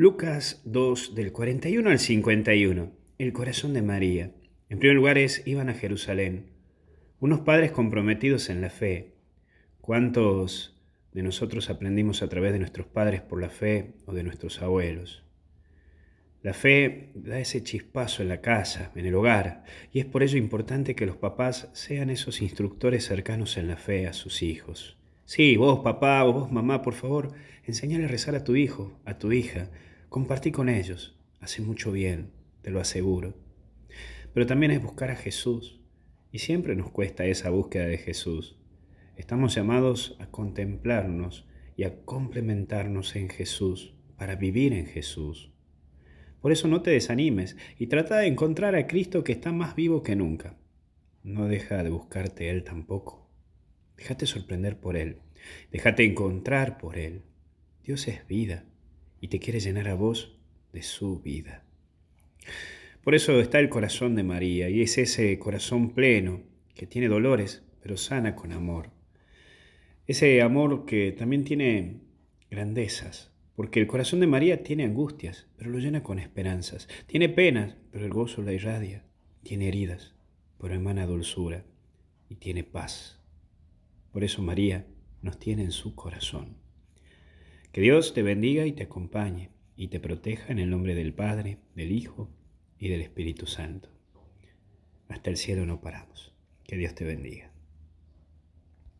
Lucas 2 del 41 al 51. El corazón de María. En primer lugar es, iban a Jerusalén. Unos padres comprometidos en la fe. ¿Cuántos de nosotros aprendimos a través de nuestros padres por la fe o de nuestros abuelos? La fe da ese chispazo en la casa, en el hogar, y es por ello importante que los papás sean esos instructores cercanos en la fe a sus hijos. Sí, vos papá vos mamá, por favor, enseñale a rezar a tu hijo, a tu hija, compartí con ellos, hace mucho bien, te lo aseguro. Pero también es buscar a Jesús, y siempre nos cuesta esa búsqueda de Jesús. Estamos llamados a contemplarnos y a complementarnos en Jesús, para vivir en Jesús. Por eso no te desanimes y trata de encontrar a Cristo que está más vivo que nunca. No deja de buscarte Él tampoco. Déjate sorprender por Él. Déjate encontrar por Él. Dios es vida y te quiere llenar a vos de su vida. Por eso está el corazón de María y es ese corazón pleno que tiene dolores, pero sana con amor. Ese amor que también tiene grandezas, porque el corazón de María tiene angustias, pero lo llena con esperanzas. Tiene penas, pero el gozo la irradia. Tiene heridas, pero emana dulzura. Y tiene paz. Por eso María nos tiene en su corazón. Que Dios te bendiga y te acompañe y te proteja en el nombre del Padre, del Hijo y del Espíritu Santo. Hasta el cielo no paramos. Que Dios te bendiga.